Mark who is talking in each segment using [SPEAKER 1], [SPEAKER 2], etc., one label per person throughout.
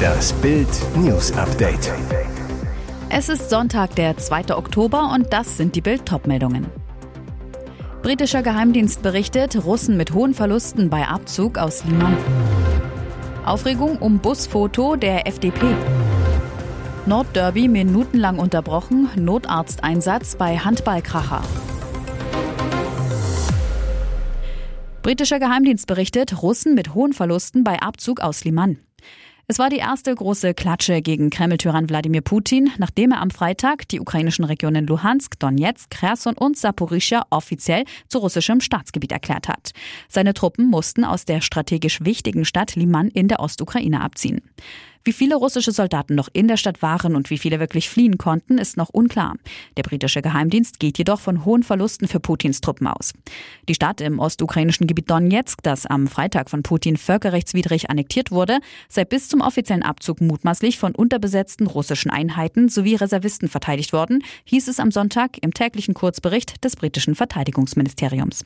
[SPEAKER 1] Das Bild News Update.
[SPEAKER 2] Es ist Sonntag, der 2. Oktober und das sind die Bild meldungen Britischer Geheimdienst berichtet, Russen mit hohen Verlusten bei Abzug aus Liman. Aufregung um Busfoto der FDP. Nordderby minutenlang unterbrochen, Notarzteinsatz bei Handballkracher. Britischer Geheimdienst berichtet, Russen mit hohen Verlusten bei Abzug aus Liman. Es war die erste große Klatsche gegen Kreml-Tyrann Wladimir Putin, nachdem er am Freitag die ukrainischen Regionen Luhansk, Donetsk, Kherson und Saporischia offiziell zu russischem Staatsgebiet erklärt hat. Seine Truppen mussten aus der strategisch wichtigen Stadt Liman in der Ostukraine abziehen. Wie viele russische Soldaten noch in der Stadt waren und wie viele wirklich fliehen konnten, ist noch unklar. Der britische Geheimdienst geht jedoch von hohen Verlusten für Putins Truppen aus. Die Stadt im ostukrainischen Gebiet Donetsk, das am Freitag von Putin völkerrechtswidrig annektiert wurde, sei bis zum offiziellen Abzug mutmaßlich von unterbesetzten russischen Einheiten sowie Reservisten verteidigt worden, hieß es am Sonntag im täglichen Kurzbericht des britischen Verteidigungsministeriums.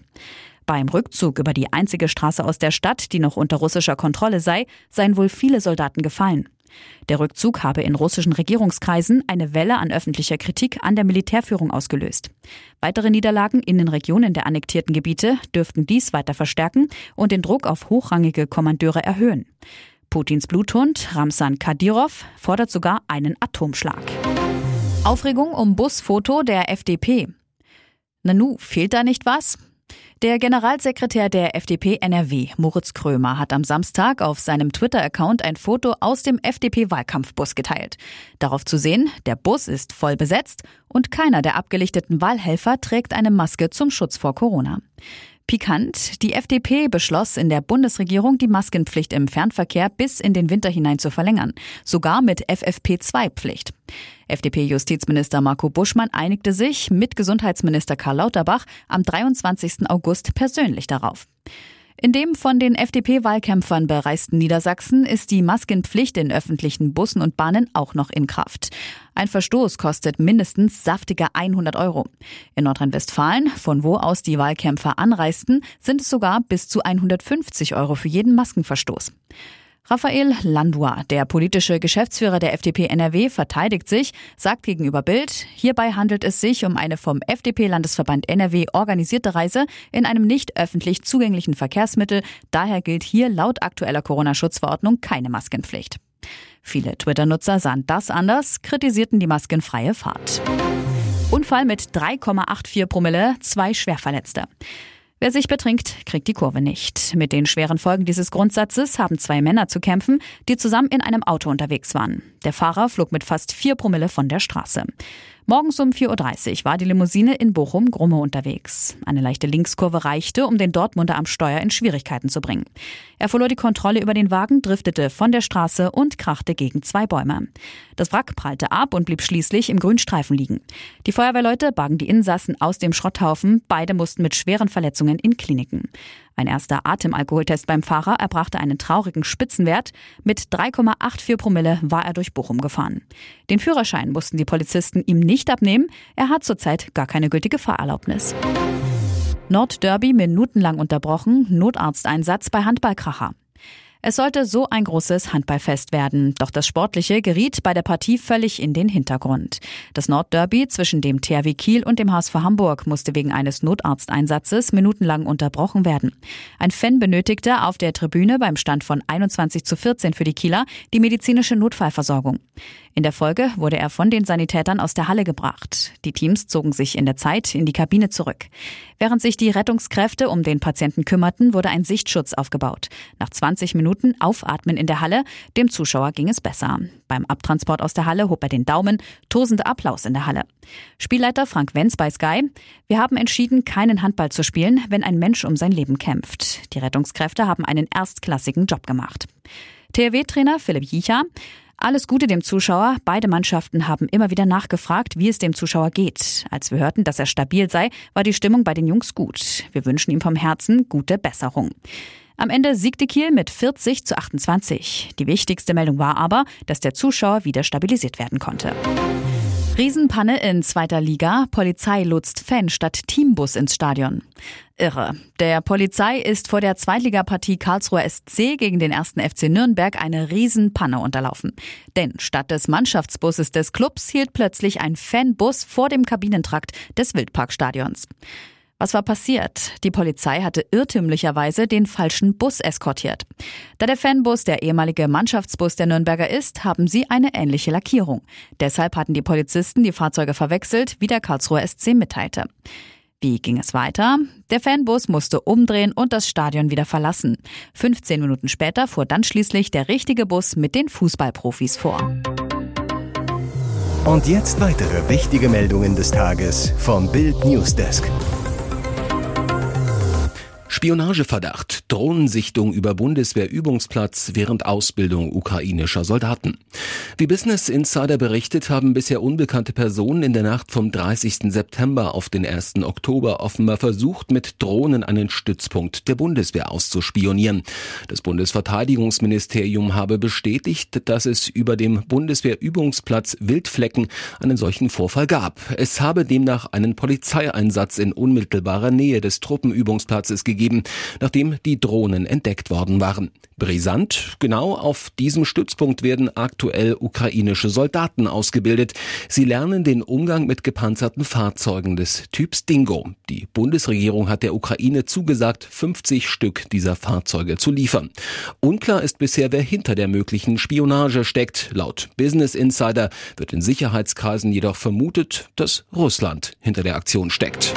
[SPEAKER 2] Beim Rückzug über die einzige Straße aus der Stadt, die noch unter russischer Kontrolle sei, seien wohl viele Soldaten gefallen. Der Rückzug habe in russischen Regierungskreisen eine Welle an öffentlicher Kritik an der Militärführung ausgelöst. Weitere Niederlagen in den Regionen der annektierten Gebiete dürften dies weiter verstärken und den Druck auf hochrangige Kommandeure erhöhen. Putins Bluthund Ramsan Kadyrov fordert sogar einen Atomschlag. Aufregung um Busfoto der FDP. Nanu, fehlt da nicht was? Der Generalsekretär der FDP NRW, Moritz Krömer, hat am Samstag auf seinem Twitter-Account ein Foto aus dem FDP-Wahlkampfbus geteilt. Darauf zu sehen, der Bus ist voll besetzt und keiner der abgelichteten Wahlhelfer trägt eine Maske zum Schutz vor Corona. Pikant, die FDP beschloss in der Bundesregierung, die Maskenpflicht im Fernverkehr bis in den Winter hinein zu verlängern, sogar mit FFP2-Pflicht. FDP-Justizminister Marco Buschmann einigte sich mit Gesundheitsminister Karl Lauterbach am 23. August persönlich darauf. In dem von den FDP-Wahlkämpfern bereisten Niedersachsen ist die Maskenpflicht in öffentlichen Bussen und Bahnen auch noch in Kraft. Ein Verstoß kostet mindestens saftige 100 Euro. In Nordrhein-Westfalen, von wo aus die Wahlkämpfer anreisten, sind es sogar bis zu 150 Euro für jeden Maskenverstoß. Raphael Landua, der politische Geschäftsführer der FDP NRW, verteidigt sich, sagt gegenüber Bild, hierbei handelt es sich um eine vom FDP-Landesverband NRW organisierte Reise in einem nicht öffentlich zugänglichen Verkehrsmittel. Daher gilt hier laut aktueller Corona-Schutzverordnung keine Maskenpflicht. Viele Twitter-Nutzer sahen das anders, kritisierten die maskenfreie Fahrt. Unfall mit 3,84 Promille, zwei Schwerverletzte. Wer sich betrinkt, kriegt die Kurve nicht. Mit den schweren Folgen dieses Grundsatzes haben zwei Männer zu kämpfen, die zusammen in einem Auto unterwegs waren. Der Fahrer flog mit fast vier Promille von der Straße. Morgens um 4.30 Uhr war die Limousine in Bochum-Grumme unterwegs. Eine leichte Linkskurve reichte, um den Dortmunder am Steuer in Schwierigkeiten zu bringen. Er verlor die Kontrolle über den Wagen, driftete von der Straße und krachte gegen zwei Bäume. Das Wrack prallte ab und blieb schließlich im Grünstreifen liegen. Die Feuerwehrleute bargen die Insassen aus dem Schrotthaufen. Beide mussten mit schweren Verletzungen in Kliniken. Ein erster Atemalkoholtest beim Fahrer erbrachte einen traurigen Spitzenwert. Mit 3,84 Promille war er durch Bochum gefahren. Den Führerschein mussten die Polizisten ihm nicht abnehmen. Er hat zurzeit gar keine gültige Fahrerlaubnis. Nordderby minutenlang unterbrochen, Notarzteinsatz bei Handballkracher. Es sollte so ein großes Handballfest werden, doch das Sportliche geriet bei der Partie völlig in den Hintergrund. Das Nordderby zwischen dem THW Kiel und dem HSV Hamburg musste wegen eines Notarzteinsatzes minutenlang unterbrochen werden. Ein Fan benötigte auf der Tribüne beim Stand von 21 zu 14 für die Kieler die medizinische Notfallversorgung. In der Folge wurde er von den Sanitätern aus der Halle gebracht. Die Teams zogen sich in der Zeit in die Kabine zurück. Während sich die Rettungskräfte um den Patienten kümmerten, wurde ein Sichtschutz aufgebaut. Nach 20 Minuten Aufatmen in der Halle, dem Zuschauer ging es besser. Beim Abtransport aus der Halle hob er den Daumen, tosende Applaus in der Halle. Spielleiter Frank Wenz bei Sky. Wir haben entschieden, keinen Handball zu spielen, wenn ein Mensch um sein Leben kämpft. Die Rettungskräfte haben einen erstklassigen Job gemacht. THW-Trainer Philipp Jicha. Alles Gute dem Zuschauer. Beide Mannschaften haben immer wieder nachgefragt, wie es dem Zuschauer geht. Als wir hörten, dass er stabil sei, war die Stimmung bei den Jungs gut. Wir wünschen ihm vom Herzen gute Besserung. Am Ende siegte Kiel mit 40 zu 28. Die wichtigste Meldung war aber, dass der Zuschauer wieder stabilisiert werden konnte. Riesenpanne in zweiter Liga. Polizei lotst Fan statt Teambus ins Stadion. Irre. Der Polizei ist vor der Zweitligapartie Karlsruher SC gegen den ersten FC Nürnberg eine Riesenpanne unterlaufen. Denn statt des Mannschaftsbusses des Clubs hielt plötzlich ein Fanbus vor dem Kabinentrakt des Wildparkstadions. Was war passiert? Die Polizei hatte irrtümlicherweise den falschen Bus eskortiert. Da der Fanbus der ehemalige Mannschaftsbus der Nürnberger ist, haben sie eine ähnliche Lackierung. Deshalb hatten die Polizisten die Fahrzeuge verwechselt, wie der Karlsruher SC mitteilte. Wie ging es weiter? Der Fanbus musste umdrehen und das Stadion wieder verlassen. 15 Minuten später fuhr dann schließlich der richtige Bus mit den Fußballprofis vor.
[SPEAKER 1] Und jetzt weitere wichtige Meldungen des Tages vom Bild Newsdesk.
[SPEAKER 3] Spionageverdacht, Drohnensichtung über Bundeswehrübungsplatz während Ausbildung ukrainischer Soldaten. Wie Business Insider berichtet, haben bisher unbekannte Personen in der Nacht vom 30. September auf den 1. Oktober offenbar versucht, mit Drohnen einen Stützpunkt der Bundeswehr auszuspionieren. Das Bundesverteidigungsministerium habe bestätigt, dass es über dem Bundeswehrübungsplatz Wildflecken einen solchen Vorfall gab. Es habe demnach einen Polizeieinsatz in unmittelbarer Nähe des Truppenübungsplatzes gegeben gegeben, nachdem die Drohnen entdeckt worden waren. Brisant, genau auf diesem Stützpunkt werden aktuell ukrainische Soldaten ausgebildet. Sie lernen den Umgang mit gepanzerten Fahrzeugen des Typs Dingo. Die Bundesregierung hat der Ukraine zugesagt, 50 Stück dieser Fahrzeuge zu liefern. Unklar ist bisher, wer hinter der möglichen Spionage steckt. Laut Business Insider wird in Sicherheitskreisen jedoch vermutet, dass Russland hinter der Aktion steckt.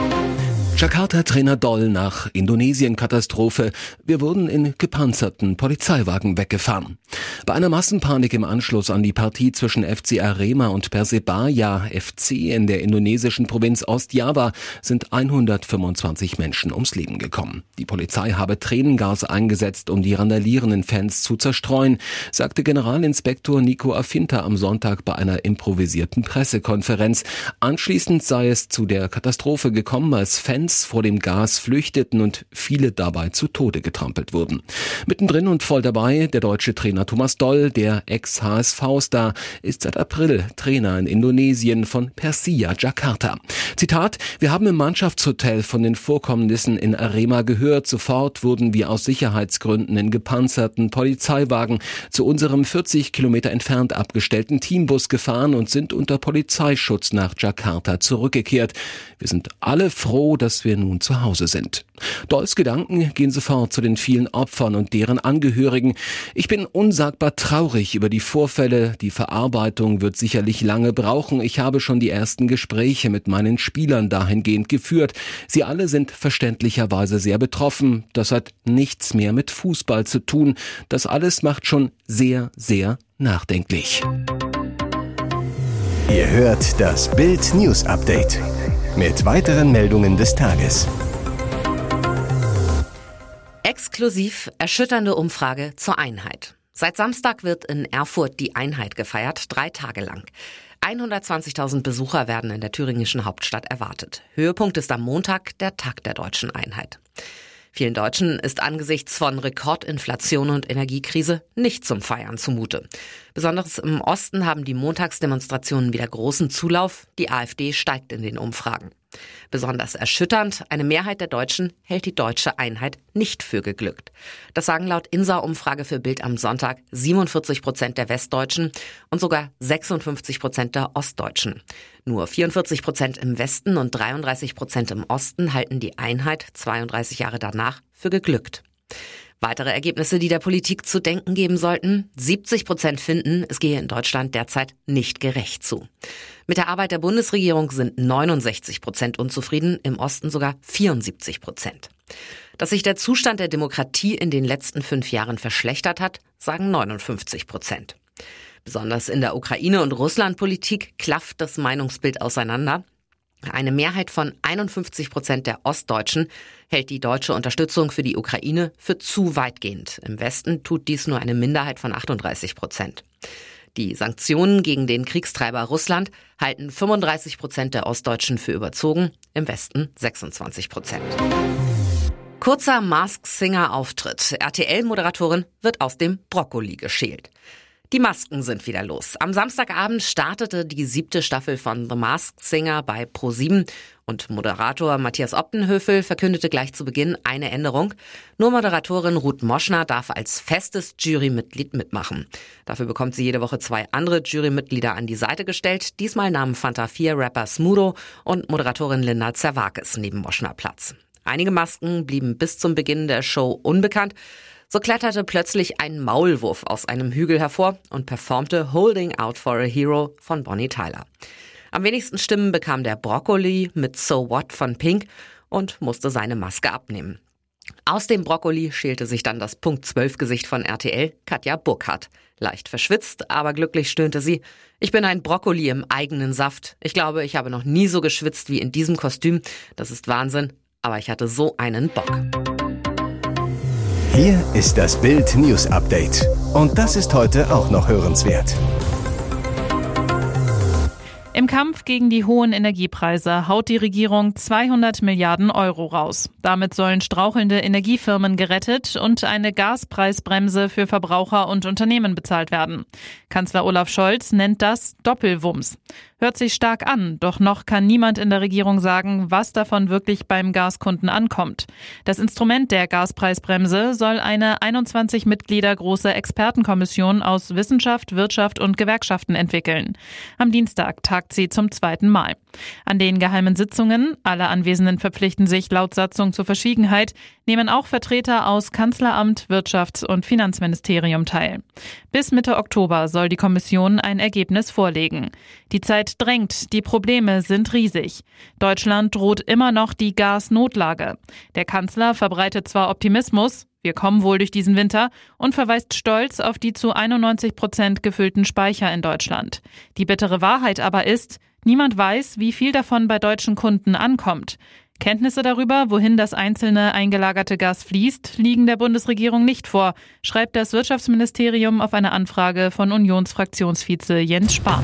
[SPEAKER 3] Jakarta-Trainer Doll nach Indonesien-Katastrophe. Wir wurden in gepanzerten Polizeiwagen weggefahren. Bei einer Massenpanik im Anschluss an die Partie zwischen FC Arema und Persebaya FC in der indonesischen Provinz Ostjava sind 125 Menschen ums Leben gekommen. Die Polizei habe Tränengas eingesetzt, um die randalierenden Fans zu zerstreuen, sagte Generalinspektor Nico Afinta am Sonntag bei einer improvisierten Pressekonferenz. Anschließend sei es zu der Katastrophe gekommen, als Fans Fans vor dem Gas flüchteten und viele dabei zu Tode getrampelt wurden. Mittendrin und voll dabei der deutsche Trainer Thomas Doll, der Ex-HSV-Star, ist seit April Trainer in Indonesien von Persia Jakarta. Zitat, wir haben im Mannschaftshotel von den Vorkommnissen in Arema gehört. Sofort wurden wir aus Sicherheitsgründen in gepanzerten Polizeiwagen zu unserem 40 Kilometer entfernt abgestellten Teambus gefahren und sind unter Polizeischutz nach Jakarta zurückgekehrt. Wir sind alle froh, dass wir nun zu Hause sind. Dolls Gedanken gehen sofort zu den vielen Opfern und deren Angehörigen. Ich bin unsagbar traurig über die Vorfälle. Die Verarbeitung wird sicherlich lange brauchen. Ich habe schon die ersten Gespräche mit meinen Spielern dahingehend geführt. Sie alle sind verständlicherweise sehr betroffen. Das hat nichts mehr mit Fußball zu tun. Das alles macht schon sehr, sehr nachdenklich.
[SPEAKER 1] Ihr hört das Bild News Update mit weiteren Meldungen des Tages.
[SPEAKER 4] Exklusiv erschütternde Umfrage zur Einheit. Seit Samstag wird in Erfurt die Einheit gefeiert, drei Tage lang. 120.000 Besucher werden in der thüringischen Hauptstadt erwartet. Höhepunkt ist am Montag der Tag der deutschen Einheit. Vielen Deutschen ist angesichts von Rekordinflation und Energiekrise nicht zum Feiern zumute. Besonders im Osten haben die Montagsdemonstrationen wieder großen Zulauf. Die AfD steigt in den Umfragen. Besonders erschütternd, eine Mehrheit der Deutschen hält die deutsche Einheit nicht für geglückt. Das sagen laut INSA-Umfrage für Bild am Sonntag 47 Prozent der Westdeutschen und sogar 56 Prozent der Ostdeutschen. Nur 44 Prozent im Westen und 33 Prozent im Osten halten die Einheit 32 Jahre danach für geglückt. Weitere Ergebnisse, die der Politik zu denken geben sollten. 70 Prozent finden, es gehe in Deutschland derzeit nicht gerecht zu. Mit der Arbeit der Bundesregierung sind 69 Prozent unzufrieden, im Osten sogar 74 Prozent. Dass sich der Zustand der Demokratie in den letzten fünf Jahren verschlechtert hat, sagen 59 Prozent. Besonders in der Ukraine- und Russlandpolitik klafft das Meinungsbild auseinander. Eine Mehrheit von 51 Prozent der Ostdeutschen hält die deutsche Unterstützung für die Ukraine für zu weitgehend. Im Westen tut dies nur eine Minderheit von 38 Prozent. Die Sanktionen gegen den Kriegstreiber Russland halten 35 Prozent der Ostdeutschen für überzogen, im Westen 26 Prozent. Kurzer Mask Singer Auftritt. RTL-Moderatorin wird aus dem Brokkoli geschält. Die Masken sind wieder los. Am Samstagabend startete die siebte Staffel von The Masked Singer bei Pro7 und Moderator Matthias Optenhöfel verkündete gleich zu Beginn eine Änderung. Nur Moderatorin Ruth Moschner darf als festes Jurymitglied mitmachen. Dafür bekommt sie jede Woche zwei andere Jurymitglieder an die Seite gestellt. Diesmal nahmen Fanta 4 Rapper Smudo und Moderatorin Linda Zerwakis neben Moschner Platz. Einige Masken blieben bis zum Beginn der Show unbekannt. So kletterte plötzlich ein Maulwurf aus einem Hügel hervor und performte Holding Out for a Hero von Bonnie Tyler. Am wenigsten Stimmen bekam der Broccoli mit So What von Pink und musste seine Maske abnehmen. Aus dem Brokkoli schälte sich dann das Punkt 12 Gesicht von RTL, Katja Burkhardt. Leicht verschwitzt, aber glücklich stöhnte sie. Ich bin ein Brokkoli im eigenen Saft. Ich glaube, ich habe noch nie so geschwitzt wie in diesem Kostüm. Das ist Wahnsinn, aber ich hatte so einen Bock.
[SPEAKER 1] Hier ist das Bild News Update. Und das ist heute auch noch hörenswert.
[SPEAKER 5] Im Kampf gegen die hohen Energiepreise haut die Regierung 200 Milliarden Euro raus. Damit sollen strauchelnde Energiefirmen gerettet und eine Gaspreisbremse für Verbraucher und Unternehmen bezahlt werden. Kanzler Olaf Scholz nennt das Doppelwumms. Hört sich stark an, doch noch kann niemand in der Regierung sagen, was davon wirklich beim Gaskunden ankommt. Das Instrument der Gaspreisbremse soll eine 21 Mitglieder große Expertenkommission aus Wissenschaft, Wirtschaft und Gewerkschaften entwickeln. Am Dienstag tagt sie zum zweiten Mal. An den geheimen Sitzungen, alle Anwesenden verpflichten sich laut Satzung zur Verschwiegenheit, nehmen auch Vertreter aus Kanzleramt, Wirtschafts- und Finanzministerium teil. Bis Mitte Oktober soll die Kommission ein Ergebnis vorlegen. Die Zeit drängt, die Probleme sind riesig. Deutschland droht immer noch die Gasnotlage. Der Kanzler verbreitet zwar Optimismus, wir kommen wohl durch diesen Winter und verweist stolz auf die zu 91 Prozent gefüllten Speicher in Deutschland. Die bittere Wahrheit aber ist, niemand weiß, wie viel davon bei deutschen Kunden ankommt. Kenntnisse darüber, wohin das einzelne eingelagerte Gas fließt, liegen der Bundesregierung nicht vor, schreibt das Wirtschaftsministerium auf eine Anfrage von Unionsfraktionsvize Jens Spahn.